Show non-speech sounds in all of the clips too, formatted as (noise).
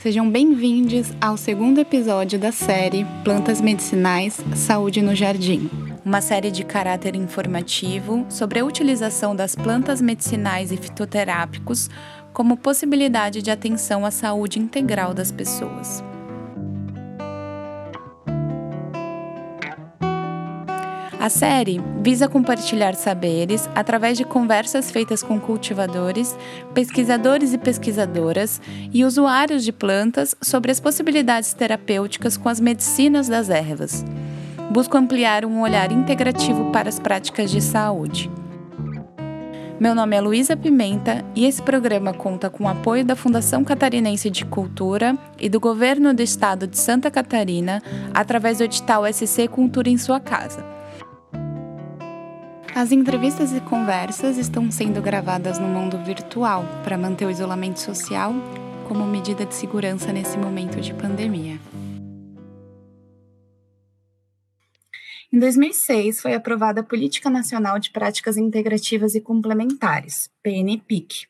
Sejam bem-vindos ao segundo episódio da série Plantas Medicinais Saúde no Jardim. Uma série de caráter informativo sobre a utilização das plantas medicinais e fitoterápicos como possibilidade de atenção à saúde integral das pessoas. A série visa compartilhar saberes através de conversas feitas com cultivadores, pesquisadores e pesquisadoras e usuários de plantas sobre as possibilidades terapêuticas com as medicinas das ervas. Busco ampliar um olhar integrativo para as práticas de saúde. Meu nome é Luísa Pimenta e esse programa conta com o apoio da Fundação Catarinense de Cultura e do Governo do Estado de Santa Catarina através do edital SC Cultura em Sua Casa. As entrevistas e conversas estão sendo gravadas no mundo virtual para manter o isolamento social como medida de segurança nesse momento de pandemia. Em 2006, foi aprovada a Política Nacional de Práticas Integrativas e Complementares, PNPIC,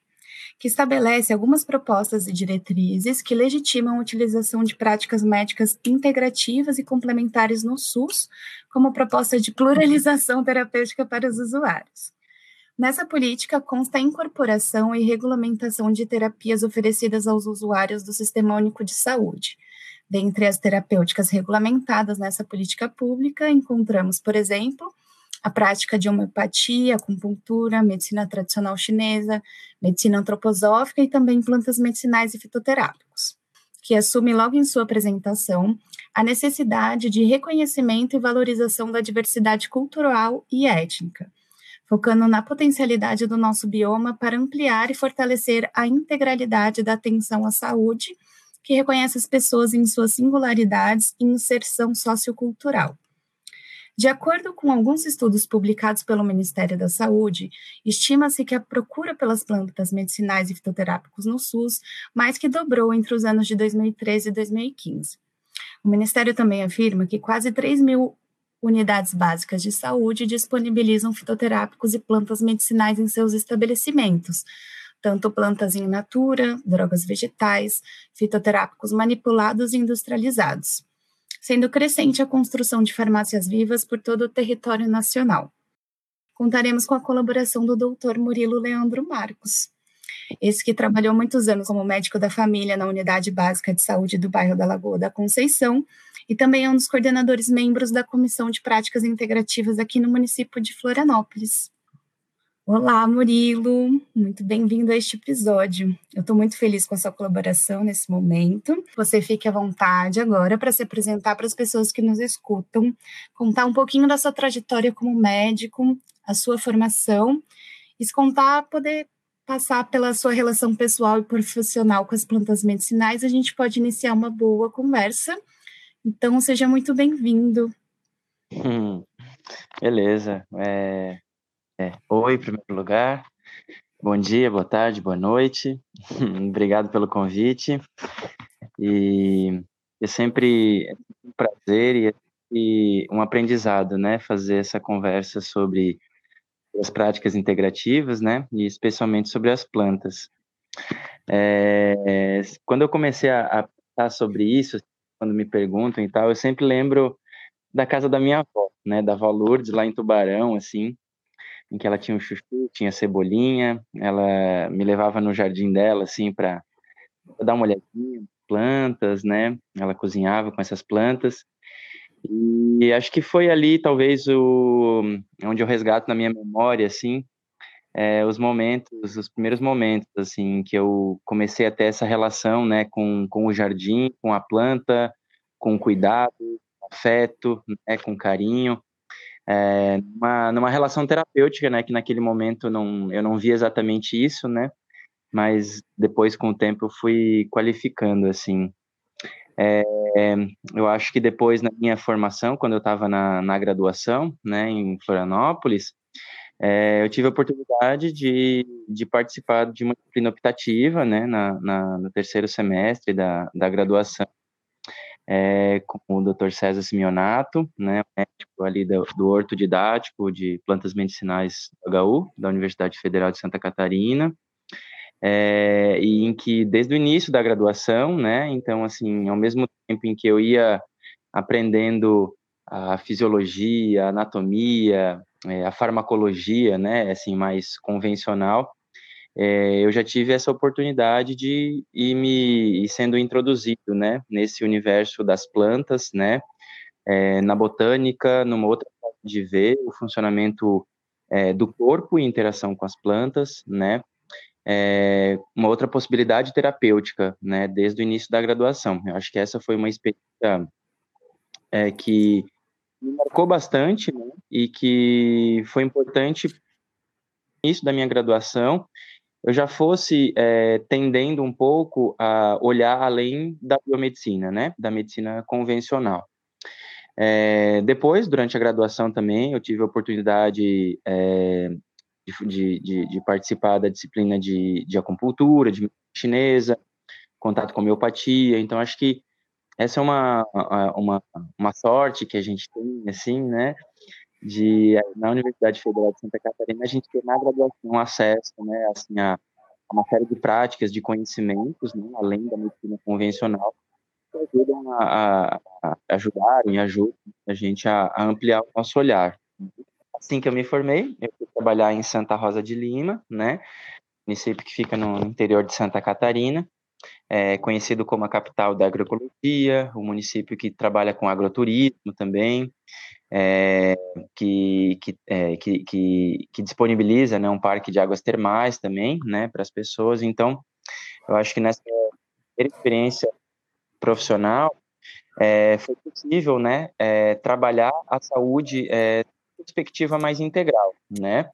que estabelece algumas propostas e diretrizes que legitimam a utilização de práticas médicas integrativas e complementares no SUS, como proposta de pluralização terapêutica para os usuários. Nessa política consta a incorporação e regulamentação de terapias oferecidas aos usuários do Sistema Único de Saúde. Dentre as terapêuticas regulamentadas nessa política pública, encontramos, por exemplo, a prática de homeopatia, acupuntura, medicina tradicional chinesa, medicina antroposófica e também plantas medicinais e fitoterápicos, que assume logo em sua apresentação a necessidade de reconhecimento e valorização da diversidade cultural e étnica, focando na potencialidade do nosso bioma para ampliar e fortalecer a integralidade da atenção à saúde, que reconhece as pessoas em suas singularidades e inserção sociocultural. De acordo com alguns estudos publicados pelo Ministério da Saúde, estima-se que a procura pelas plantas medicinais e fitoterápicos no SUS mais que dobrou entre os anos de 2013 e 2015. O Ministério também afirma que quase 3 mil unidades básicas de saúde disponibilizam fitoterápicos e plantas medicinais em seus estabelecimentos, tanto plantas em natura, drogas vegetais, fitoterápicos manipulados e industrializados sendo crescente a construção de farmácias vivas por todo o território nacional. Contaremos com a colaboração do Dr. Murilo Leandro Marcos, esse que trabalhou muitos anos como médico da família na Unidade Básica de Saúde do bairro da Lagoa da Conceição e também é um dos coordenadores membros da Comissão de Práticas Integrativas aqui no município de Florianópolis. Olá, Murilo, muito bem-vindo a este episódio. Eu estou muito feliz com a sua colaboração nesse momento. Você fique à vontade agora para se apresentar para as pessoas que nos escutam, contar um pouquinho da sua trajetória como médico, a sua formação, e se contar, poder passar pela sua relação pessoal e profissional com as plantas medicinais, a gente pode iniciar uma boa conversa. Então, seja muito bem-vindo. Hum, beleza. É, é, oi, em primeiro lugar. Bom dia, boa tarde, boa noite. (laughs) Obrigado pelo convite. E é sempre um prazer e, um aprendizado, né, fazer essa conversa sobre as práticas integrativas, né, e especialmente sobre as plantas. É, quando eu comecei a, a pensar sobre isso, quando me perguntam e tal, eu sempre lembro da casa da minha avó, né, da avó Lourdes, lá em Tubarão, assim, em que ela tinha um chuchu, tinha cebolinha, ela me levava no jardim dela, assim, para dar uma olhadinha, plantas, né? Ela cozinhava com essas plantas. E acho que foi ali, talvez, o, onde eu resgato na minha memória, assim, é, os momentos, os primeiros momentos, assim, que eu comecei a ter essa relação, né, com, com o jardim, com a planta, com cuidado, afeto, né, com carinho é, numa, numa relação terapêutica, né, que naquele momento não, eu não vi exatamente isso, né, mas depois com o tempo eu fui qualificando, assim. É, eu acho que depois na minha formação, quando eu estava na, na graduação, né, em Florianópolis, é, eu tive a oportunidade de, de participar de uma disciplina optativa, né, na, na, no terceiro semestre da, da graduação, é, com o Dr. César Simeonato, né, médico ali do, do Horto Didático de Plantas Medicinais do HU, da Universidade Federal de Santa Catarina, é, e em que desde o início da graduação, né, então assim, ao mesmo tempo em que eu ia aprendendo a fisiologia, a anatomia, é, a farmacologia, né, assim mais convencional, é, eu já tive essa oportunidade de ir me ir sendo introduzido, né, nesse universo das plantas, né, é, na botânica, numa outra forma de ver o funcionamento é, do corpo em interação com as plantas, né, é, uma outra possibilidade terapêutica, né, desde o início da graduação. Eu acho que essa foi uma experiência é, que me marcou bastante né, e que foi importante início da minha graduação eu já fosse é, tendendo um pouco a olhar além da biomedicina, né, da medicina convencional. É, depois, durante a graduação também, eu tive a oportunidade é, de, de, de, participar da disciplina de, de acupuntura, de chinesa, contato com homeopatia, então acho que essa é uma, uma, uma sorte que a gente tem, assim, né, de na Universidade Federal de Santa Catarina a gente ter na graduação acesso, né, assim, a, a uma série de práticas, de conhecimentos, né, além da medicina convencional, que ajudam a, a, a ajudam a gente a, a, ampliar o nosso olhar. Assim que eu me formei, eu fui trabalhar em Santa Rosa de Lima, né, município que fica no interior de Santa Catarina, é conhecido como a capital da agroecologia, o município que trabalha com agroturismo também, é, que, que, é, que, que, que, disponibiliza né, um parque de águas termais também né, para as pessoas. Então, eu acho que nessa experiência profissional é, foi possível né, trabalhar a saúde é, perspectiva mais integral. Né?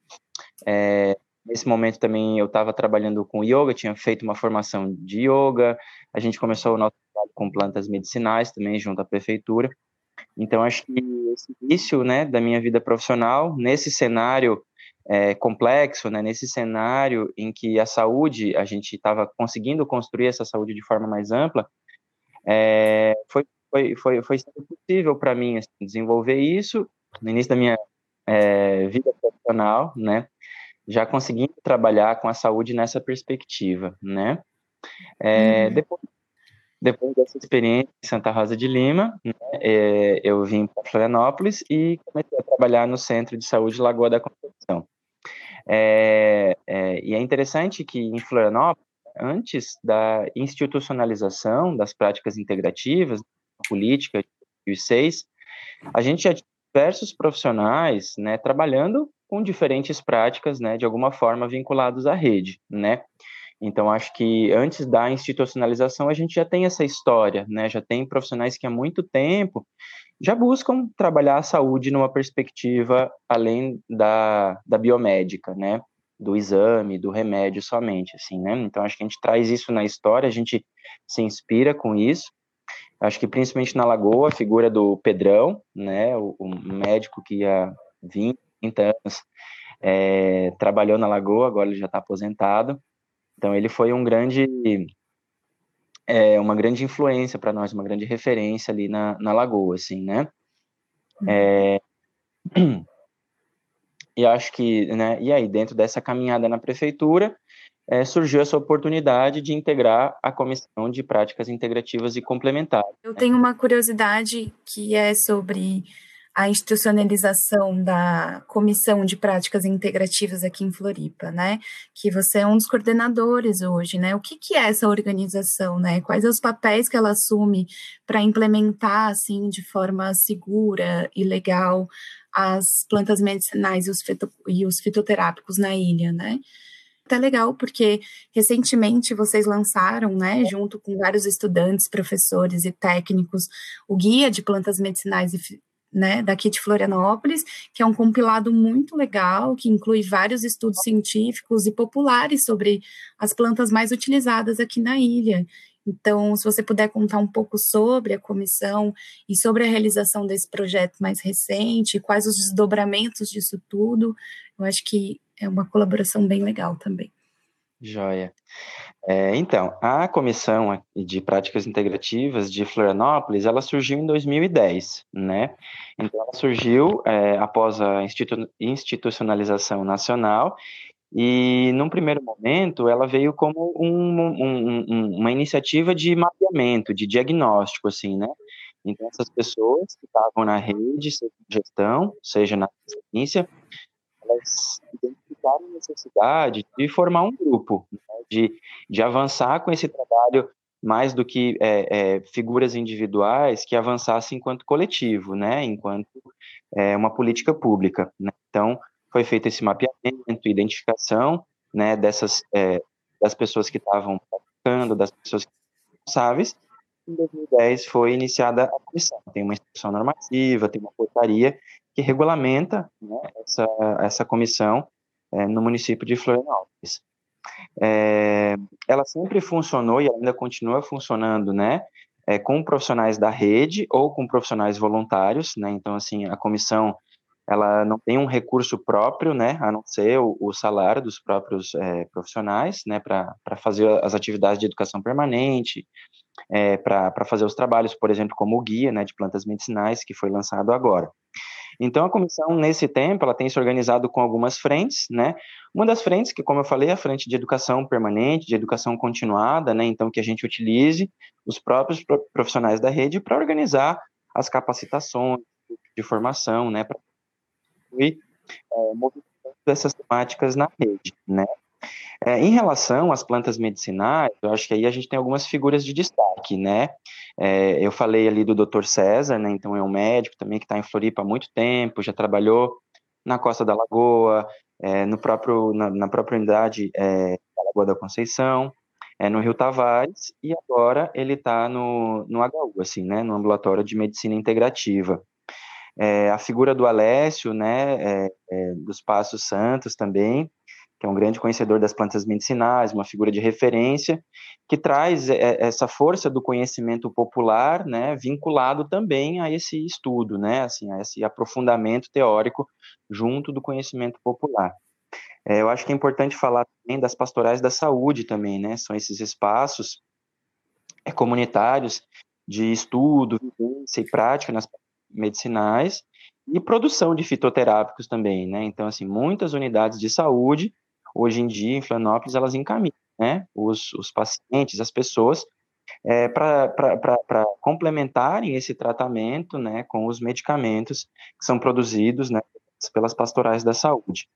É, nesse momento também eu estava trabalhando com yoga, tinha feito uma formação de yoga, a gente começou o nosso trabalho com plantas medicinais também junto à prefeitura. Então, acho que esse início né, da minha vida profissional, nesse cenário é, complexo, né, nesse cenário em que a saúde, a gente estava conseguindo construir essa saúde de forma mais ampla, é, foi, foi, foi, foi possível para mim assim, desenvolver isso no início da minha é, vida profissional, né, já conseguindo trabalhar com a saúde nessa perspectiva, né. É, uhum. Depois depois dessa experiência em Santa Rosa de Lima, né, é, eu vim para Florianópolis e comecei a trabalhar no Centro de Saúde Lagoa da Conceição. É, é, e é interessante que em Florianópolis, antes da institucionalização das práticas integrativas, política de 2006, a gente já tinha diversos profissionais né, trabalhando com diferentes práticas, né, de alguma forma vinculados à rede, né? Então, acho que antes da institucionalização, a gente já tem essa história, né? Já tem profissionais que há muito tempo já buscam trabalhar a saúde numa perspectiva além da, da biomédica, né? Do exame, do remédio somente, assim, né? Então, acho que a gente traz isso na história, a gente se inspira com isso. Acho que principalmente na Lagoa, a figura do Pedrão, né? O, o médico que há 20, 30 anos é, trabalhou na Lagoa, agora ele já está aposentado então ele foi um grande, é, uma grande influência para nós, uma grande referência ali na, na Lagoa, assim, né? É, (clears throat) e acho que, né? E aí dentro dessa caminhada na prefeitura é, surgiu essa oportunidade de integrar a comissão de práticas integrativas e complementares. Eu tenho uma curiosidade que é sobre a institucionalização da Comissão de Práticas Integrativas aqui em Floripa, né? Que você é um dos coordenadores hoje, né? O que, que é essa organização, né? Quais os papéis que ela assume para implementar, assim, de forma segura e legal as plantas medicinais e os, fito, e os fitoterápicos na ilha, né? Até legal, porque recentemente vocês lançaram, né, junto com vários estudantes, professores e técnicos, o Guia de Plantas Medicinais e né, daqui de Florianópolis, que é um compilado muito legal, que inclui vários estudos científicos e populares sobre as plantas mais utilizadas aqui na ilha. Então, se você puder contar um pouco sobre a comissão e sobre a realização desse projeto mais recente, quais os desdobramentos disso tudo, eu acho que é uma colaboração bem legal também. Joia. É, então, a Comissão de Práticas Integrativas de Florianópolis, ela surgiu em 2010, né? Então, ela surgiu é, após a institu institucionalização nacional E, num primeiro momento, ela veio como um, um, um, uma iniciativa de mapeamento, de diagnóstico, assim, né? Então, essas pessoas que estavam na rede, seja na gestão, seja na ciência, elas identificaram a necessidade de formar um grupo, né? de, de avançar com esse trabalho mais do que é, é, figuras individuais que avançassem enquanto coletivo, né, enquanto é, uma política pública. Né? Então, foi feito esse mapeamento, identificação, né, dessas é, das pessoas que estavam praticando, das pessoas que responsáveis. Em 2010 foi iniciada a comissão. Tem uma instrução normativa, tem uma portaria que regulamenta né, essa, essa comissão é, no município de Florianópolis. É, ela sempre funcionou e ainda continua funcionando, né, é, com profissionais da rede ou com profissionais voluntários, né, então, assim, a comissão, ela não tem um recurso próprio, né, a não ser o, o salário dos próprios é, profissionais, né, para fazer as atividades de educação permanente, é, para fazer os trabalhos, por exemplo, como o guia, né, de plantas medicinais, que foi lançado agora. Então, a comissão, nesse tempo, ela tem se organizado com algumas frentes, né? Uma das frentes, que, como eu falei, é a frente de educação permanente, de educação continuada, né? Então, que a gente utilize os próprios profissionais da rede para organizar as capacitações de formação, né? Para é, dessas temáticas na rede, né? É, em relação às plantas medicinais, eu acho que aí a gente tem algumas figuras de destaque, né? É, eu falei ali do Dr. César, né? Então é um médico também que está em Floripa há muito tempo, já trabalhou na Costa da Lagoa, é, no próprio, na, na própria unidade é, da Lagoa da Conceição, é, no Rio Tavares, e agora ele está no, no HU, assim, né? No Ambulatório de Medicina Integrativa. É, a figura do Alessio, né? É, dos Passos Santos também, que é um grande conhecedor das plantas medicinais, uma figura de referência, que traz é, essa força do conhecimento popular, né, vinculado também a esse estudo, né, assim, a esse aprofundamento teórico junto do conhecimento popular. É, eu acho que é importante falar também das pastorais da saúde também, né, são esses espaços é, comunitários de estudo, vivência e prática nas medicinais e produção de fitoterápicos também, né, então, assim, muitas unidades de saúde hoje em dia, em Florianópolis, elas encaminham né, os, os pacientes, as pessoas, é, para complementarem esse tratamento né, com os medicamentos que são produzidos né, pelas pastorais da saúde.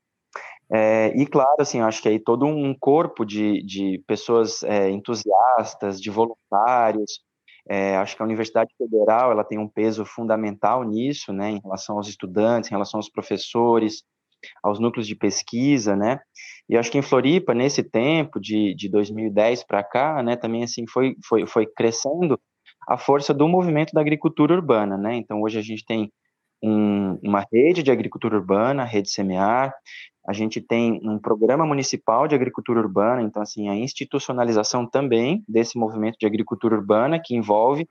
É, e claro, assim, acho que aí todo um corpo de, de pessoas é, entusiastas, de voluntários, é, acho que a Universidade Federal ela tem um peso fundamental nisso, né, em relação aos estudantes, em relação aos professores, aos núcleos de pesquisa, né? E acho que em Floripa, nesse tempo, de, de 2010 para cá, né, também assim foi, foi, foi crescendo a força do movimento da agricultura urbana, né? Então hoje a gente tem um, uma rede de agricultura urbana, rede Semear, a gente tem um programa municipal de agricultura urbana, então assim a institucionalização também desse movimento de agricultura urbana que envolve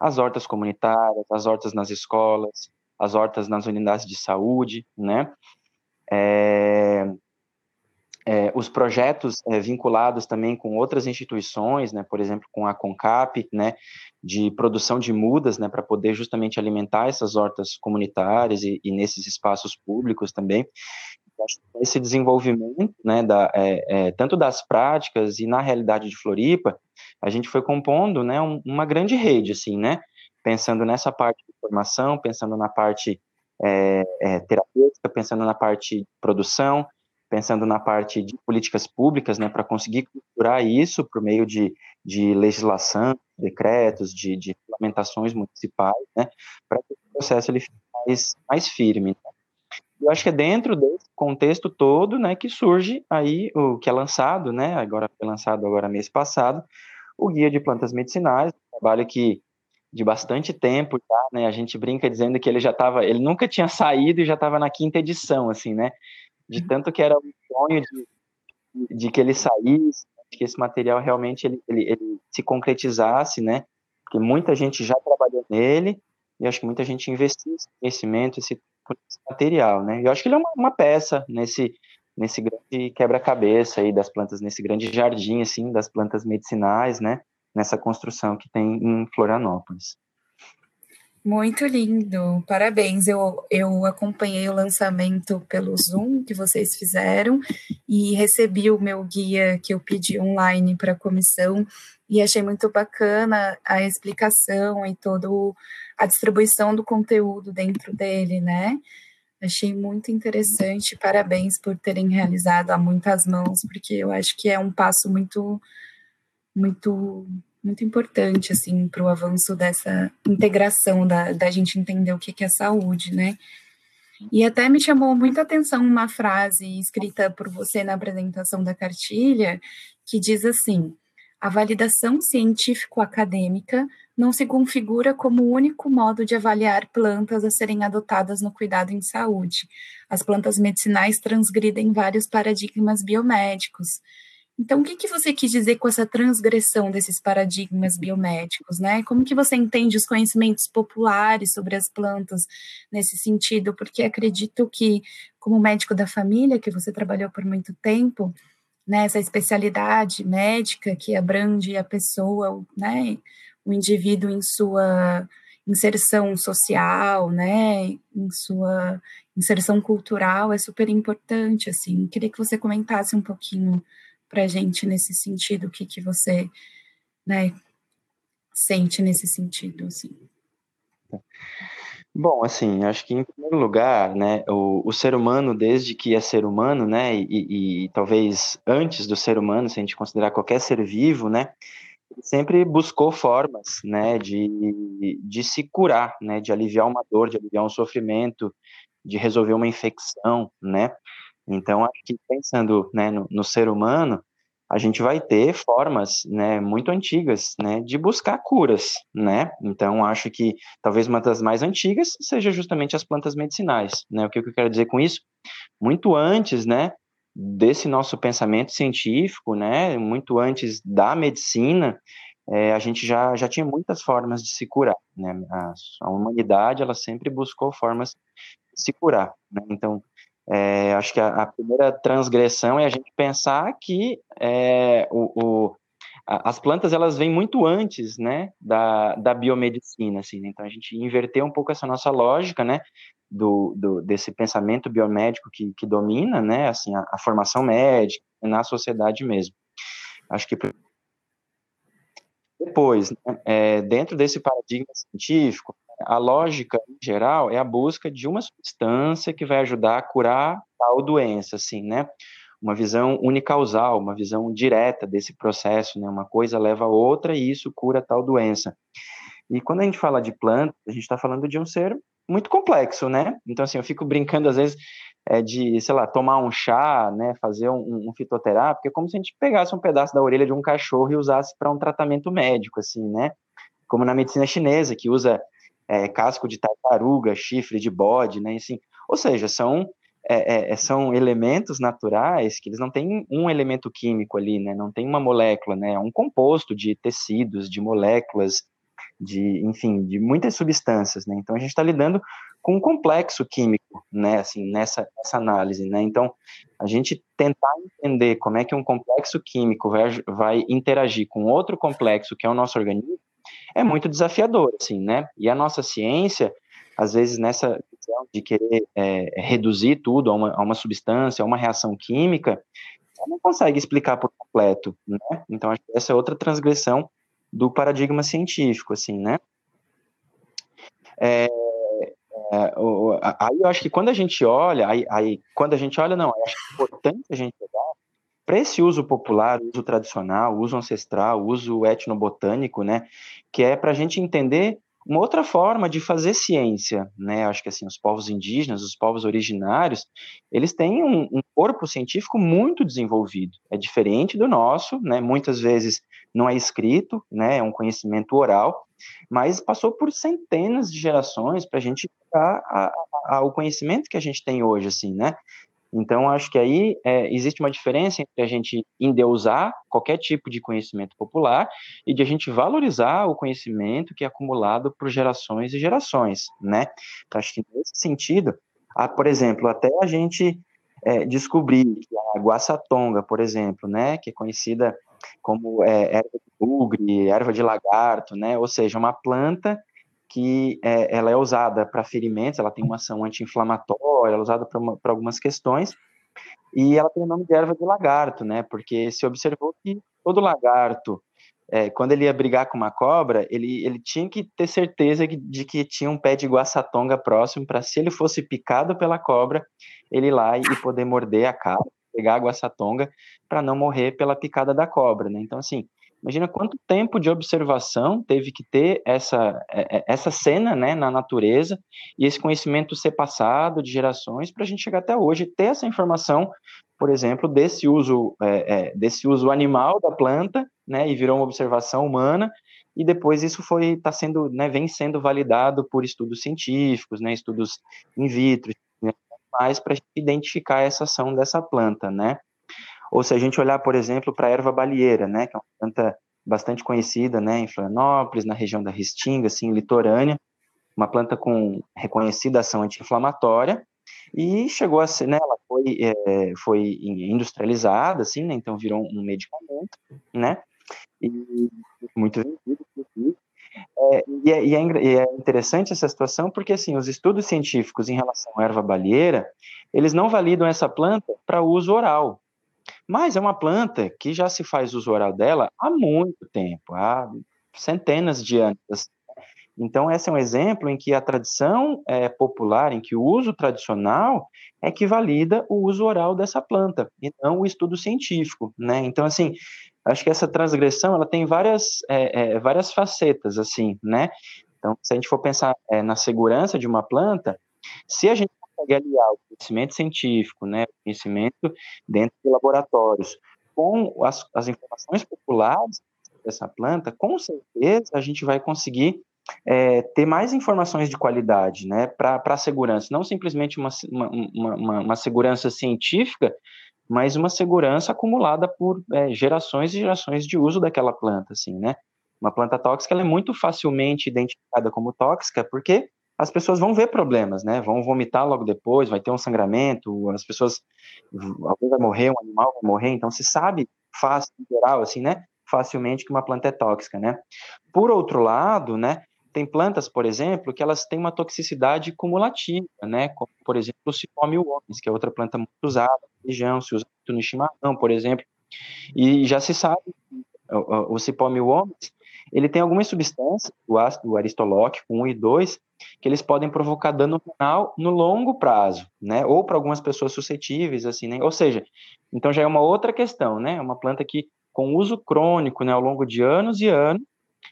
as hortas comunitárias, as hortas nas escolas, as hortas nas unidades de saúde, né? É, é, os projetos é, vinculados também com outras instituições, né, por exemplo, com a CONCAP, né, de produção de mudas, né, para poder justamente alimentar essas hortas comunitárias e, e nesses espaços públicos também. Esse desenvolvimento, né, da, é, é, tanto das práticas e na realidade de Floripa, a gente foi compondo, né, um, uma grande rede, assim, né, pensando nessa parte de formação, pensando na parte é, é, terapêutica, pensando na parte de produção, pensando na parte de políticas públicas, né, para conseguir culturar isso por meio de, de legislação, decretos, de, de regulamentações municipais, né, para que o processo ele fique mais, mais firme. Né? Eu acho que é dentro desse contexto todo, né, que surge aí o que é lançado, né, agora foi lançado agora mês passado, o guia de plantas medicinais, um trabalho que de bastante tempo né? A gente brinca dizendo que ele já estava, ele nunca tinha saído e já estava na quinta edição, assim, né? De tanto que era um sonho de, de que ele saísse, de que esse material realmente ele, ele, ele se concretizasse, né? Porque muita gente já trabalhou nele e acho que muita gente investiu esse conhecimento, esse, esse material, né? Eu acho que ele é uma, uma peça nesse nesse grande quebra-cabeça aí das plantas, nesse grande jardim assim das plantas medicinais, né? nessa construção que tem em Florianópolis. Muito lindo, parabéns. Eu, eu acompanhei o lançamento pelo Zoom que vocês fizeram e recebi o meu guia que eu pedi online para a comissão e achei muito bacana a explicação e toda a distribuição do conteúdo dentro dele, né? Achei muito interessante, parabéns por terem realizado a muitas mãos, porque eu acho que é um passo muito, muito muito importante assim para o avanço dessa integração da, da gente entender o que, que é saúde, né? E até me chamou muita atenção uma frase escrita por você na apresentação da cartilha, que diz assim: a validação científico-acadêmica não se configura como o único modo de avaliar plantas a serem adotadas no cuidado em saúde. As plantas medicinais transgridem vários paradigmas biomédicos, então, o que, que você quis dizer com essa transgressão desses paradigmas biomédicos, né? Como que você entende os conhecimentos populares sobre as plantas nesse sentido? Porque acredito que, como médico da família, que você trabalhou por muito tempo, né, essa especialidade médica que abrange a pessoa, né, o indivíduo em sua inserção social, né, em sua inserção cultural é super importante, assim. Queria que você comentasse um pouquinho para a gente nesse sentido, o que, que você né, sente nesse sentido, assim. Bom, assim, acho que em primeiro lugar, né, o, o ser humano, desde que é ser humano, né, e, e, talvez antes do ser humano, se a gente considerar qualquer ser vivo, né, sempre buscou formas, né, de, de se curar, né, de aliviar uma dor, de aliviar um sofrimento, de resolver uma infecção, né, então, acho que pensando né, no, no, ser humano, a gente vai ter formas né, muito antigas né, de buscar curas. Né? Então, acho que talvez uma das mais antigas seja justamente as plantas medicinais. Né? O que eu quero dizer com isso? Muito antes né, desse nosso pensamento científico, né, muito antes da medicina, é, a gente já, já tinha muitas formas de se curar. Né? A, a humanidade ela sempre buscou formas de se curar. Né? Então, é, acho que a, a, primeira transgressão é a gente pensar que é, o, o, a, as plantas elas vêm muito antes, né, da, da biomedicina, assim. Né? Então a gente inverteu um pouco essa nossa lógica, né, do, do desse pensamento biomédico que, que domina, né, assim, a, a formação médica na sociedade mesmo. Acho que depois, né, é, dentro desse paradigma científico, a lógica, em geral, é a busca de uma substância que vai ajudar a curar tal doença, assim, né? Uma visão unicausal, uma visão direta desse processo, né? Uma coisa leva a outra e isso cura tal doença. E quando a gente fala de planta, a gente está falando de um ser muito complexo, né? Então, assim, eu fico brincando às vezes é, de, sei lá, tomar um chá, né? Fazer um, um fitoterápico, é como se a gente pegasse um pedaço da orelha de um cachorro e usasse para um tratamento médico, assim, né? Como na medicina chinesa, que usa é, casco de tartaruga, chifre de bode, né? Assim, ou seja, são é, é, é, são elementos naturais que eles não têm um elemento químico ali, né? Não tem uma molécula, né? É um composto de tecidos, de moléculas, de, enfim, de muitas substâncias, né? Então a gente está lidando com um complexo químico, né? Assim, nessa, nessa análise, né? Então a gente tentar entender como é que um complexo químico vai, vai interagir com outro complexo que é o nosso organismo é muito desafiador, assim, né? E a nossa ciência, às vezes, nessa questão de querer é, reduzir tudo a uma, a uma substância, a uma reação química, ela não consegue explicar por completo, né? Então, acho que essa é outra transgressão do paradigma científico, assim, né? É, é, o, aí eu acho que quando a gente olha, aí, aí, quando a gente olha, não, acho que é importante a gente olhar para esse uso popular, uso tradicional, uso ancestral, uso etnobotânico, né, que é para a gente entender uma outra forma de fazer ciência, né? Acho que assim os povos indígenas, os povos originários, eles têm um, um, corpo científico muito desenvolvido. É diferente do nosso, né? Muitas vezes não é escrito, né? É um conhecimento oral, mas passou por centenas de gerações para a gente chegar ao conhecimento que a gente tem hoje, assim, né? Então, acho que aí é, existe uma diferença entre a gente endeusar qualquer tipo de conhecimento popular e de a gente valorizar o conhecimento que é acumulado por gerações e gerações, né? Então, acho que nesse sentido, por exemplo, até a gente é, descobrir que a guaçatonga, por exemplo, né, que é conhecida como é, erva de bugre, erva de lagarto, né, ou seja, uma planta que é, ela é usada para ferimentos, ela tem uma ação anti-inflamatória, ela é usada para algumas questões, e ela tem o nome de erva de lagarto, né? Porque se observou que todo lagarto, é, quando ele ia brigar com uma cobra, ele, ele tinha que ter certeza de que tinha um pé de guaçatonga próximo para se ele fosse picado pela cobra, ele ir lá e poder morder a cara, pegar a guaçatonga para não morrer pela picada da cobra, né? Então, assim, Imagina quanto tempo de observação teve que ter essa, é, é, essa cena né, na natureza e esse conhecimento ser passado de gerações para a gente chegar até hoje ter essa informação, por exemplo, desse uso, é, é, desse uso animal da planta, né, e virou uma observação humana, e depois isso foi está sendo, né, vem sendo validado por estudos científicos, né, estudos in vitro, né, mais para identificar essa ação dessa planta, né? Ou se a gente olhar, por exemplo, para a erva balieira, né, que é uma planta bastante conhecida, né, em Florianópolis, na região da Restinga, assim, litorânea, uma planta com reconhecida ação anti-inflamatória, e chegou a ser, né, ela foi, é, foi industrializada, assim, né, então virou um medicamento, né, e muito vendido, é, e, é, é, e, é, interessante essa situação porque, assim, os estudos científicos em relação à erva balieira, eles não validam essa planta para uso oral, mas é uma planta que já se faz uso oral dela há muito tempo, há centenas de anos. Assim, né. Então, esse é um exemplo em que a tradição é, popular, em que o uso tradicional é que valida o uso oral dessa planta, e não o estudo científico, né? Então, assim, acho que essa transgressão, ela tem várias, é, é, várias facetas, assim, né? Então, se a gente for pensar na segurança de uma planta, se a gente consegue aliar o conhecimento científico, né, o conhecimento dentro de laboratórios, com as, as informações populares dessa planta, com certeza a gente vai conseguir é, ter mais informações de qualidade né, para a segurança, não simplesmente uma, uma, uma, uma, segurança científica, mas uma segurança acumulada por é, gerações e gerações de uso daquela planta, assim, né? Uma planta tóxica é muito facilmente identificada como tóxica porque as pessoas vão ver problemas, né? Vão vomitar logo depois, vai ter um sangramento, as pessoas, alguém vai morrer, um animal vai morrer, então se sabe fácil, em geral, assim, né? Facilmente que uma planta é tóxica, né? Por outro lado, né? Tem plantas, por exemplo, que elas têm uma toxicidade cumulativa, né? Como, por exemplo, o cipó mil homens, que é outra planta muito usada na região, se usa muito no chimarrão, por exemplo. E já se sabe que o, o cipó mil homens, ele tem algumas substâncias, o ácido aristolóquico 1 e 2, que eles podem provocar dano renal no longo prazo, né? Ou para algumas pessoas suscetíveis, assim, né? Ou seja, então já é uma outra questão, né? Uma planta que, com uso crônico, né, ao longo de anos e anos,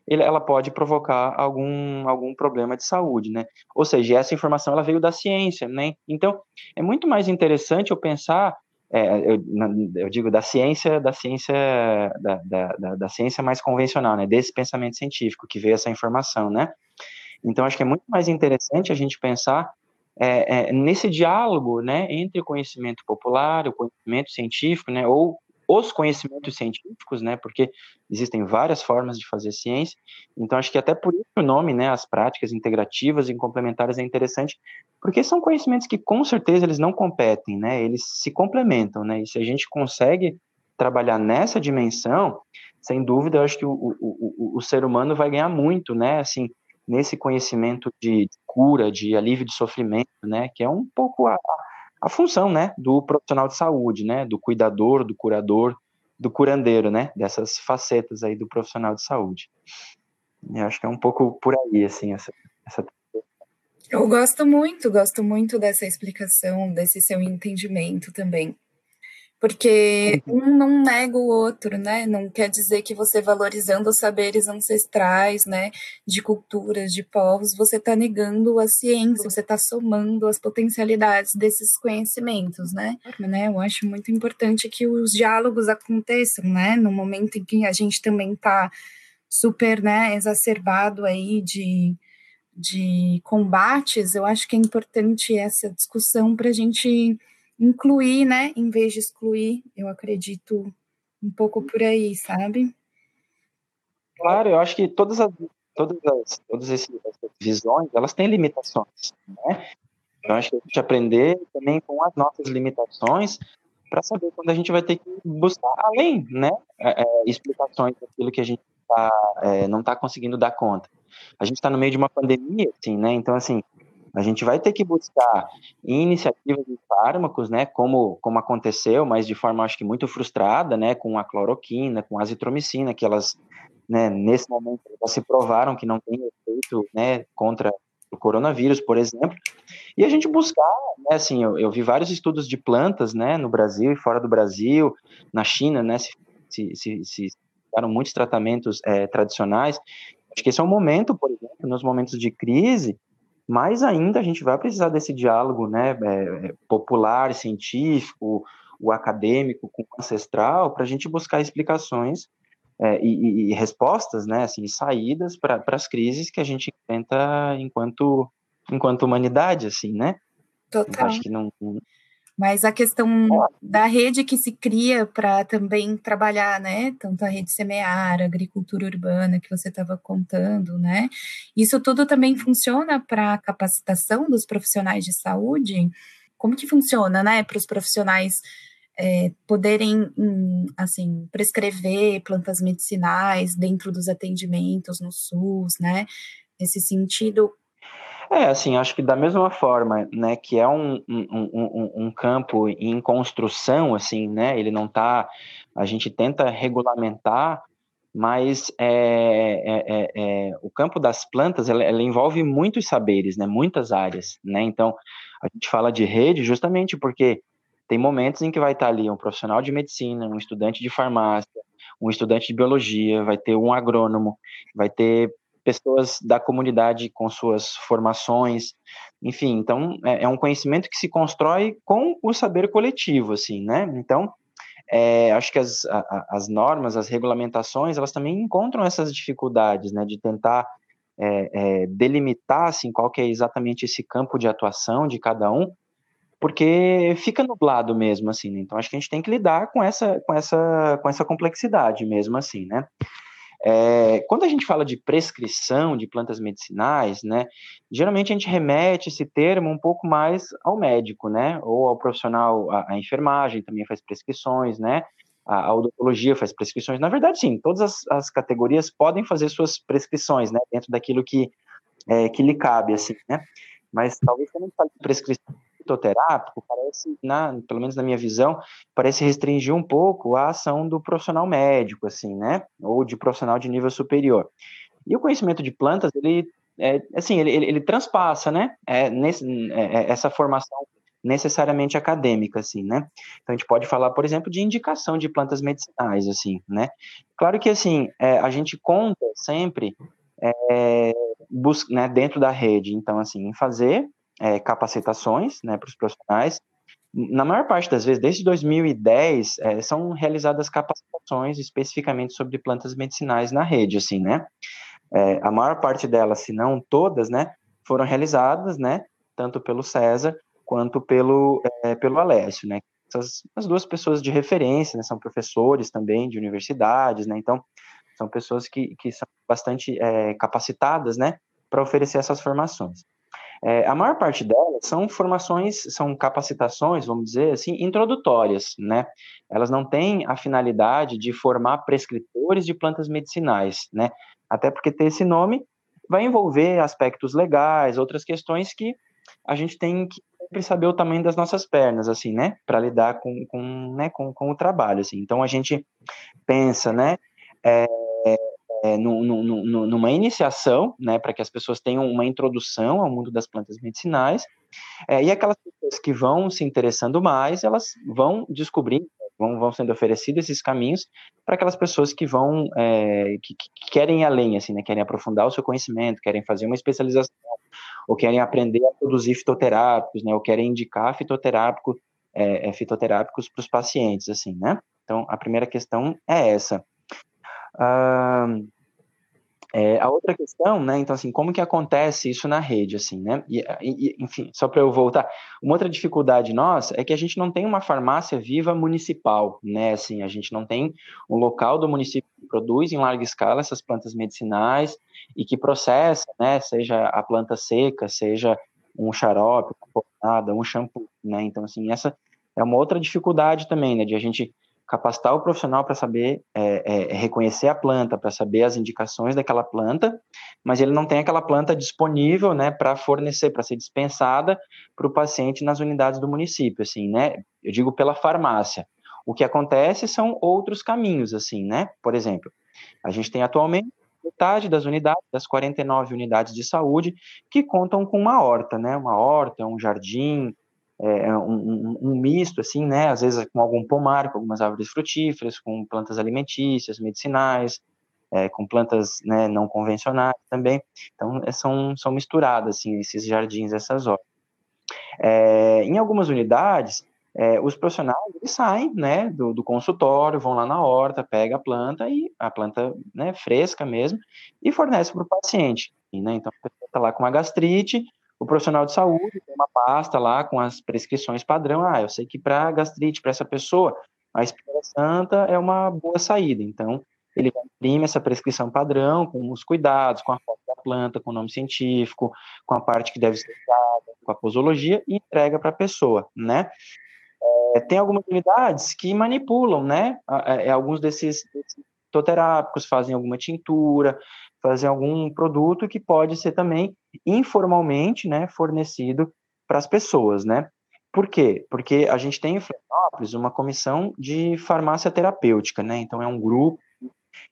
ela pode provocar algum, algum problema de saúde, né? Ou seja, essa informação ela veio da ciência, né? Então, é muito mais interessante eu pensar é, eu, eu, digo da ciência, da ciência, da, da, da, da, ciência mais convencional, né, desse pensamento científico que veio essa informação, né. Então acho que é muito mais interessante a gente pensar é, é, nesse diálogo, né, entre o conhecimento popular, o conhecimento científico, né, ou os conhecimentos científicos, né, porque existem várias formas de fazer ciência, então acho que até por isso o nome, né, as práticas integrativas e complementares é interessante, porque são conhecimentos que com certeza eles não competem, né, eles se complementam, né, e se a gente consegue trabalhar nessa dimensão, sem dúvida, eu acho que o, o, o, o ser humano vai ganhar muito, né, assim, nesse conhecimento de cura, de alívio de sofrimento, né, que é um pouco a, a função, né, do profissional de saúde, né, do cuidador, do curador, do curandeiro, né, dessas facetas aí do profissional de saúde. Eu acho que é um pouco por aí, assim, essa, essa... Eu gosto muito, gosto muito dessa explicação, desse seu entendimento também porque uhum. um não nega o outro, né? Não quer dizer que você valorizando os saberes ancestrais, né, de culturas, de povos, você está negando a ciência, você está somando as potencialidades desses conhecimentos, né? né? Eu acho muito importante que os diálogos aconteçam, né? No momento em que a gente também está super, né, exacerbado aí de de combates, eu acho que é importante essa discussão para a gente incluir, né, em vez de excluir, eu acredito um pouco por aí, sabe? Claro, eu acho que todas as todas as todas essas visões, elas têm limitações, né? Eu acho que a gente aprender também com as nossas limitações para saber quando a gente vai ter que buscar além, né, é, é, explicações daquilo que a gente tá, é, não está conseguindo dar conta. a gente está no meio de uma pandemia, assim, né? Então, assim, a gente vai ter que buscar iniciativas de fármacos, né, como, como aconteceu, mas de forma, acho que muito frustrada, né, com a cloroquina, com a azitromicina, que elas, né, nesse momento, se provaram que não tem efeito, né, contra o coronavírus, por exemplo, e a gente buscar, né, assim, eu, eu, vi vários estudos de plantas, né, no Brasil e fora do Brasil, na China, né, se, se, se, se fizeram muitos tratamentos é, tradicionais, acho que esse é um momento, por exemplo, nos momentos de crise, mais ainda a gente vai precisar desse diálogo né, é, popular, científico, o acadêmico com o ancestral, para a gente buscar explicações é, e, e, respostas, né, assim, saídas para as crises que a gente enfrenta enquanto, enquanto humanidade, assim, né? Total. Acho que não, mas a questão da rede que se cria para também trabalhar, né? Tanto a rede semear, a agricultura urbana que você estava contando, né? Isso tudo também funciona para a capacitação dos profissionais de saúde? Como que funciona, né? Para os profissionais é, poderem, hum, assim, prescrever plantas medicinais dentro dos atendimentos no SUS, né? Nesse sentido, é, assim, acho que da mesma forma, né, que é um, um, um, um campo em construção, assim, né, ele não está, a gente tenta regulamentar, mas é, é, é, é, o campo das plantas, ela, ela, envolve muitos saberes, né, muitas áreas, né, então a gente fala de rede justamente porque tem momentos em que vai estar ali um profissional de medicina, um estudante de farmácia, um estudante de biologia, vai ter um agrônomo, vai ter pessoas da comunidade com suas formações, enfim, então é, é um conhecimento que se constrói com o saber coletivo, assim, né? Então, é, acho que as, a, as normas, as regulamentações, elas também encontram essas dificuldades, né, de tentar é, é, delimitar, assim, qual que é exatamente esse campo de atuação de cada um, porque fica nublado mesmo, assim, né? então acho que a gente tem que lidar com essa, com essa, com essa complexidade mesmo, assim, né? É, quando a gente fala de prescrição de plantas medicinais, né, geralmente a gente remete esse termo um pouco mais ao médico, né, ou ao profissional, a, a enfermagem também faz prescrições, né, a, a, odontologia faz prescrições. Na verdade, sim, todas as, as categorias podem fazer suas prescrições, né, dentro daquilo que, é, que lhe cabe, assim, né, mas talvez a gente fala de prescrição fitoterápico parece, na, pelo menos na minha visão, parece restringir um pouco a ação do profissional médico, assim, né? Ou de profissional de nível superior. E o conhecimento de plantas, ele, é, assim, ele, ele, ele transpassa, né? É, nesse, é, é, essa formação necessariamente acadêmica, assim, né? Então a gente pode falar, por exemplo, de indicação de plantas medicinais, assim, né? Claro que, assim, é, a gente conta sempre é, busca, né, dentro da rede, então, assim, em fazer é, capacitações né, para os profissionais. Na maior parte das vezes, desde 2010, é, são realizadas capacitações especificamente sobre plantas medicinais na rede, assim, né? É, a maior parte delas, se não todas, né, foram realizadas, né, tanto pelo César quanto pelo, é, pelo Alessio, né? Essas, as duas pessoas de referência, né, são professores também de universidades, né? Então, são pessoas que, que são bastante é, capacitadas, né, para oferecer essas formações. É, a maior parte delas são formações, são capacitações, vamos dizer assim, introdutórias, né? Elas não têm a finalidade de formar prescritores de plantas medicinais, né? Até porque ter esse nome vai envolver aspectos legais, outras questões que a gente tem que sempre saber o tamanho das nossas pernas, assim, né? Para lidar com, com, né? com, com o trabalho, assim. Então a gente pensa, né? É, é, no, no, no, numa iniciação, né, para que as pessoas tenham uma introdução ao mundo das plantas medicinais, é, e aquelas pessoas que vão se interessando mais, elas vão descobrindo, vão, vão sendo oferecidos esses caminhos para aquelas pessoas que vão, é, que, que, querem ir além, assim, né, querem aprofundar o seu conhecimento, querem fazer uma especialização, ou querem aprender a produzir fitoterápicos, né, ou querem indicar fitoterápico, é, é fitoterápicos para os pacientes, assim, né. Então, a primeira questão é essa. Ah, é, a outra questão, né, então assim, como que acontece isso na rede, assim, né, e, e enfim, só para eu voltar, uma outra dificuldade nossa é que a gente não tem uma farmácia viva municipal, né, assim, a gente não tem um local do município que produz em larga escala essas plantas medicinais e que processa, né, seja a planta seca, seja um xarope, uma pomada, um shampoo, né, então assim, essa é uma outra dificuldade também, né, de a gente capacitar o profissional para saber é, é, reconhecer a planta, para saber as indicações daquela planta, mas ele não tem aquela planta disponível, né, para fornecer, para ser dispensada para o paciente nas unidades do município, assim, né? Eu digo pela farmácia. O que acontece são outros caminhos, assim, né? Por exemplo, a gente tem atualmente metade das unidades, das 49 unidades de saúde, que contam com uma horta, né? Uma horta, um jardim, é, é, um, um, misto, assim, né? Às vezes com algum pomar, com algumas árvores frutíferas, com plantas alimentícias, medicinais, é, com plantas né, não convencionais também. Então, é, são, são misturadas, assim, esses jardins, essas hortas. É, em algumas unidades, é, os profissionais saem né, do, do, consultório, vão lá na horta, pega a planta e a planta né, fresca mesmo e fornece para o paciente. Né? Então está lá com uma gastrite, o profissional de saúde tem uma pasta lá com as prescrições padrão. Ah, eu sei que para gastrite, para essa pessoa, a espera santa é uma boa saída. Então ele imprime essa prescrição padrão com os cuidados, com a foto da planta, com o nome científico, com a parte que deve ser usada, com a posologia e entrega para a pessoa, né? É, tem algumas unidades que manipulam, né? É, alguns desses, desses fazem alguma tintura, fazem algum produto que pode ser também informalmente, né, fornecido para as pessoas, né? Por quê? Porque a gente tem em Florianópolis uma comissão de farmácia terapêutica, né? Então é um grupo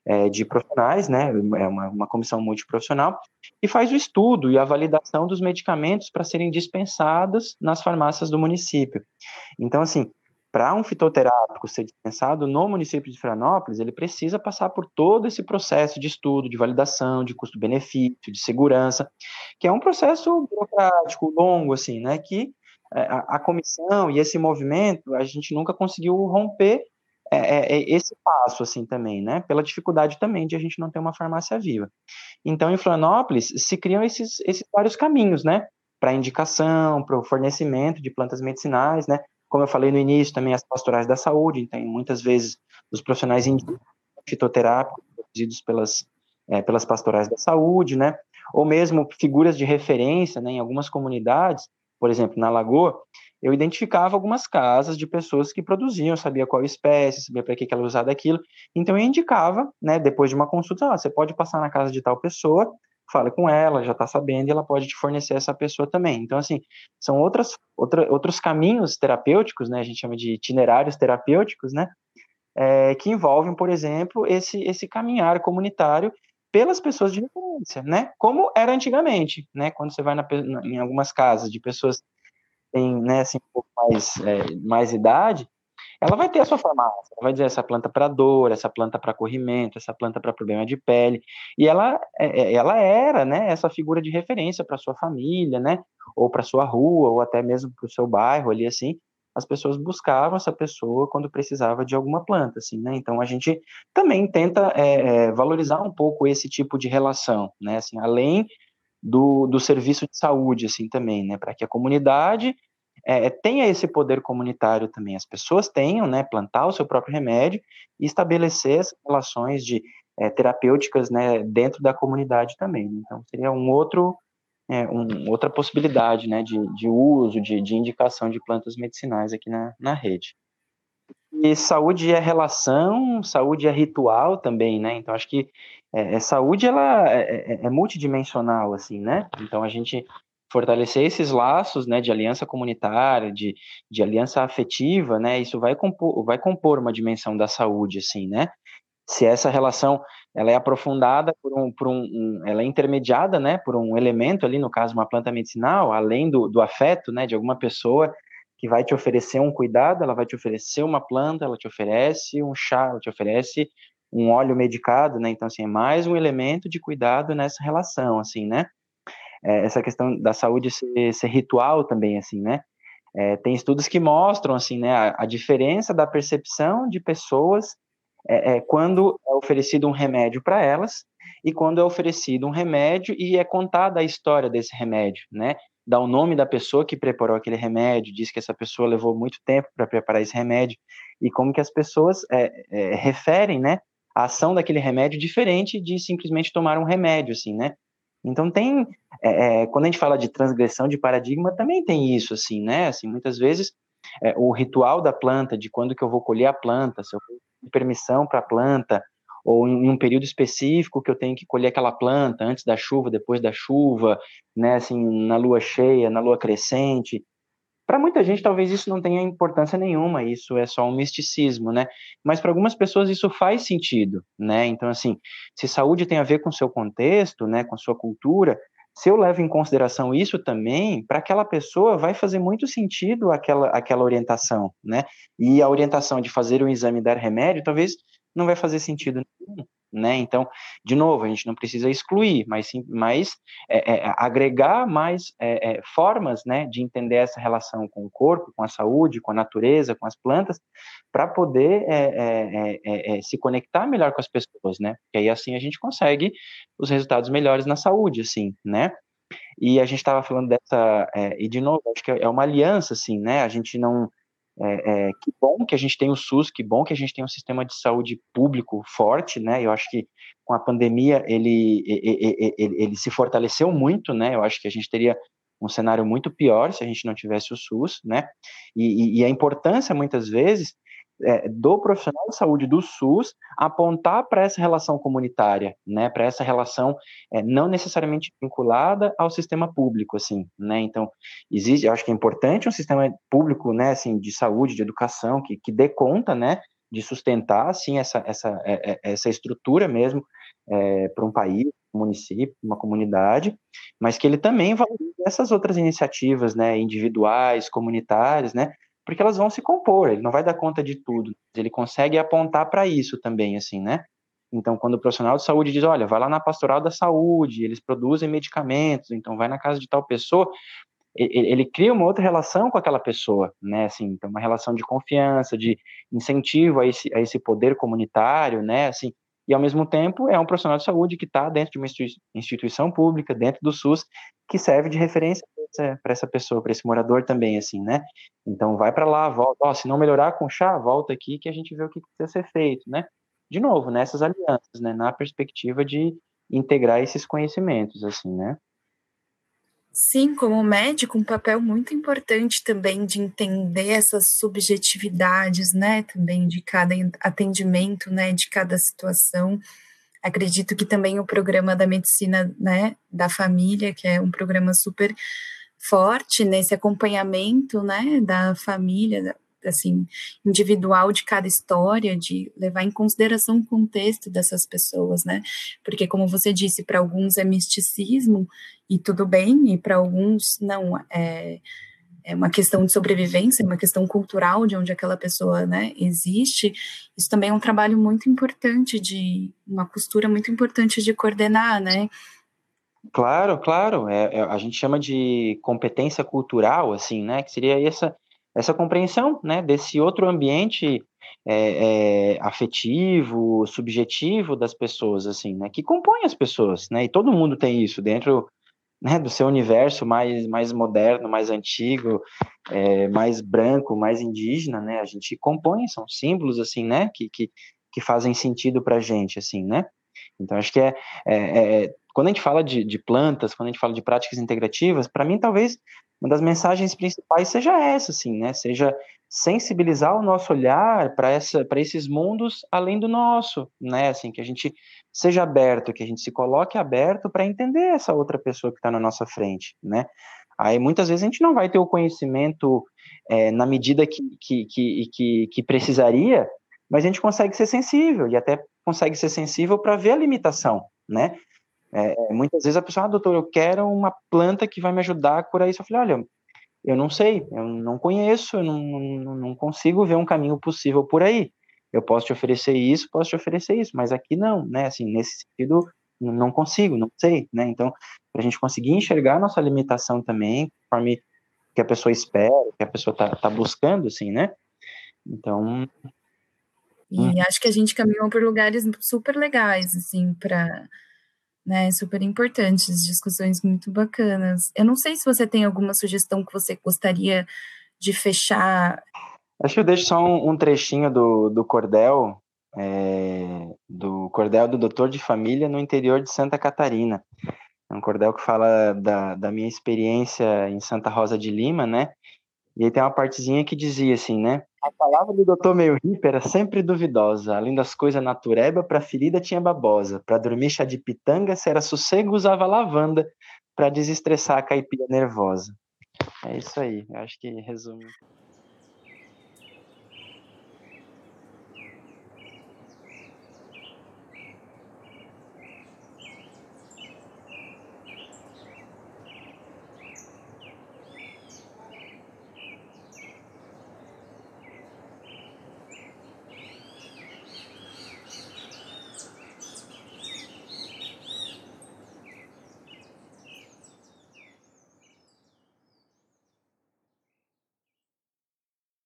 é, de profissionais, né, é uma, uma comissão multiprofissional, que faz o estudo e a validação dos medicamentos para serem dispensados nas farmácias do município. Então, assim, para um fitoterápico ser dispensado no município de Florianópolis, ele precisa passar por todo esse processo de estudo, de validação, de custo-benefício, de segurança, que é um processo burocrático, longo, assim, né, que é, a, a comissão e esse movimento, a gente nunca conseguiu romper é, é, esse passo, assim, também, né? Pela dificuldade também de a gente não ter uma farmácia viva. Então, em Florianópolis, se criam esses, esses vários caminhos, né? Para indicação, para o fornecimento de plantas medicinais, né? Como eu falei no início, também as pastorais da saúde, então, muitas vezes, os profissionais fitoterápicos produzidos pelas, é, pelas pastorais da saúde, né? Ou mesmo figuras de referência, né? Em algumas comunidades, por exemplo, na Lagoa, eu identificava algumas casas de pessoas que produziam, sabia qual espécie, sabia para que, que ela usava aquilo. Então eu indicava, né, depois de uma consulta, ah, você pode passar na casa de tal pessoa, fale com ela, já está sabendo, e ela pode te fornecer essa pessoa também. Então, assim, são outras, outra, outros caminhos terapêuticos, né, a gente chama de itinerários terapêuticos, né, é, que envolvem, por exemplo, esse, esse caminhar comunitário pelas pessoas de referência, né, como era antigamente, né, quando você vai na, em algumas casas de pessoas tem, né, assim, um pouco mais, é, mais idade, ela vai ter a sua farmácia, ela vai dizer essa planta para dor, essa planta para corrimento, essa planta para problema de pele, e ela, é, é, ela era, né, essa figura de referência para sua família, né, ou para sua rua, ou até mesmo para o seu bairro ali, assim, as pessoas buscavam essa pessoa quando precisava de alguma planta, assim, né, então a gente também tenta é, é, valorizar um pouco esse tipo de relação, né, assim, além do, do serviço de saúde, assim, também, né, para que a comunidade é, tenha esse poder comunitário também, as pessoas tenham, né, plantar o seu próprio remédio e estabelecer essas relações de é, terapêuticas, né, dentro da comunidade também. Né? Então, seria um outro, é, um, outra possibilidade, né, de, de uso, de, de indicação de plantas medicinais aqui na, na rede. E saúde é relação, saúde é ritual também, né? Então acho que é, é saúde ela é, é, é, multidimensional, assim, né? Então a gente fortalecer esses laços, né, de aliança comunitária, de, de aliança afetiva, né? Isso vai compor, vai compor uma dimensão da saúde, assim, né? Se essa relação ela é aprofundada por um, por um, um ela é intermediada, né, por um elemento ali, no caso uma planta medicinal, além do, do afeto, né, de alguma pessoa que vai te oferecer um cuidado, ela vai te oferecer uma planta, ela te oferece um chá, ela te oferece um óleo medicado, né? Então, assim, é mais um elemento de cuidado nessa relação, assim, né? É, essa questão da saúde ser, ser, ritual também, assim, né? É, tem estudos que mostram, assim, né, a, a diferença da percepção de pessoas é, é quando é oferecido um remédio para elas e quando é oferecido um remédio e é contada a história desse remédio, né? dá o nome da pessoa que preparou aquele remédio, diz que essa pessoa levou muito tempo para preparar esse remédio, e como que as pessoas é, é, referem, né, a ação daquele remédio diferente de simplesmente tomar um remédio, assim, né? Então tem, é, é, quando a gente fala de transgressão de paradigma, também tem isso, assim, né? Assim, muitas vezes é, o ritual da planta, de quando que eu vou colher a planta, se eu tenho permissão para a planta, ou em um período específico que eu tenho que colher aquela planta antes da chuva, depois da chuva, né, assim, na lua cheia, na lua crescente. Para muita gente, talvez isso não tenha importância nenhuma, isso é só um misticismo, né? Mas para algumas pessoas isso faz sentido, né? Então, assim, se saúde tem a ver com seu contexto, né, com sua cultura, se eu levo em consideração isso também, para aquela pessoa vai fazer muito sentido aquela, aquela orientação, né? E a orientação de fazer um exame e dar remédio, talvez não vai fazer sentido nenhum, né? Então, de novo, a gente não precisa excluir, mas sim, mas é, é, agregar mais é, é formas, né, de entender essa relação com o corpo, com a saúde, com a natureza, com as plantas, para poder é, é, se conectar melhor com as pessoas, né? E aí assim a gente consegue os resultados melhores na saúde, assim, né? E a gente estava falando dessa, e de novo, acho que é uma aliança, assim, né? A gente não é, é, que bom que a gente tem o SUS, que bom que a gente tem um sistema de saúde público forte, né? Eu acho que com a pandemia ele, ele, ele, ele se fortaleceu muito, né? Eu acho que a gente teria um cenário muito pior se a gente não tivesse o SUS, né? E, e, e a importância, muitas vezes, é, do profissional de saúde do SUS apontar para essa relação comunitária, né, para essa relação é, não necessariamente vinculada ao sistema público, assim, né, então existe, eu acho que é importante um sistema público, né, assim, de saúde, de educação, que, que dê conta, né, de sustentar, assim, essa, essa, é, é, essa estrutura mesmo é, para um país, um município, uma comunidade, mas que ele também valorize essas outras iniciativas, né, individuais, comunitárias, né, porque elas vão se compor, ele não vai dar conta de tudo, ele consegue apontar para isso também, assim, né? Então, quando o profissional de saúde diz, olha, vai lá na pastoral da saúde, eles produzem medicamentos, então vai na casa de tal pessoa, ele, ele cria uma outra relação com aquela pessoa, né? Assim, então, uma relação de confiança, de incentivo a esse, a esse poder comunitário, né? Assim, e ao mesmo tempo é um profissional de saúde que está dentro de uma instituição pública, dentro do SUS, que serve de referência para essa pessoa, para esse morador também, assim, né? Então vai para lá, volta, se não melhorar com chá, volta aqui que a gente vê o que precisa ser feito, né? De novo, nessas alianças, né? Na perspectiva de integrar esses conhecimentos, assim, né? Sim, como médico, um papel muito importante também de entender essas subjetividades, né, também de cada atendimento, né, de cada situação. Acredito que também o programa da medicina, né, da família, que é um programa super forte nesse acompanhamento, né, da família, assim, individual de cada história, de levar em consideração o contexto dessas pessoas, né? Porque, como você disse, para alguns é misticismo e tudo bem, e para alguns não, é, é uma questão de sobrevivência, uma questão cultural de onde aquela pessoa, né, existe. Isso também é um trabalho muito importante de, uma costura muito importante de coordenar, né? Claro, claro. É, é, a gente chama de competência cultural, assim, né? Que seria essa essa compreensão né, desse outro ambiente é, é, afetivo, subjetivo das pessoas, assim, né, que compõe as pessoas, né, e todo mundo tem isso dentro né, do seu universo mais, mais moderno, mais antigo, é, mais branco, mais indígena, né, a gente compõe, são símbolos, assim, né, que, que, que fazem sentido para a gente, assim, né, então acho que é, é, é, quando a gente fala de, de plantas, quando a gente fala de práticas integrativas, para mim talvez uma das mensagens principais seja essa, assim, né? Seja sensibilizar o nosso olhar para esses mundos além do nosso, né? Assim, que a gente seja aberto, que a gente se coloque aberto para entender essa outra pessoa que está na nossa frente, né? Aí muitas vezes a gente não vai ter o conhecimento é, na medida que, que, que, que, que precisaria, mas a gente consegue ser sensível e até consegue ser sensível para ver a limitação, né? É, é, muitas vezes a pessoa, ah, doutor, eu quero uma planta que vai me ajudar a curar isso. Eu falei, olha, eu não sei, eu não conheço, eu não, não, não consigo ver um caminho possível por aí. Eu posso te oferecer isso, posso te oferecer isso, mas aqui não, né? Assim, nesse sentido, não consigo, não sei, né? Então, para a gente conseguir enxergar a nossa limitação também, conforme que a pessoa espera, que a pessoa tá, tá buscando, assim, né? Então. E hum. acho que a gente caminhou por lugares super legais, assim, para né? Super importantes, discussões muito bacanas. Eu não sei se você tem alguma sugestão que você gostaria de fechar. Acho que eu deixo só um, um trechinho do, do cordel, é, do cordel do doutor de família no interior de Santa Catarina. É um cordel que fala da, da minha experiência em Santa Rosa de Lima, né? E aí tem uma partezinha que dizia assim, né? A palavra do doutor meio hippie era sempre duvidosa. Além das coisas natureba, pra ferida tinha babosa. Pra dormir chá de pitanga, se era sossego, usava lavanda. Pra desestressar a caipira nervosa. É isso aí, eu acho que resume.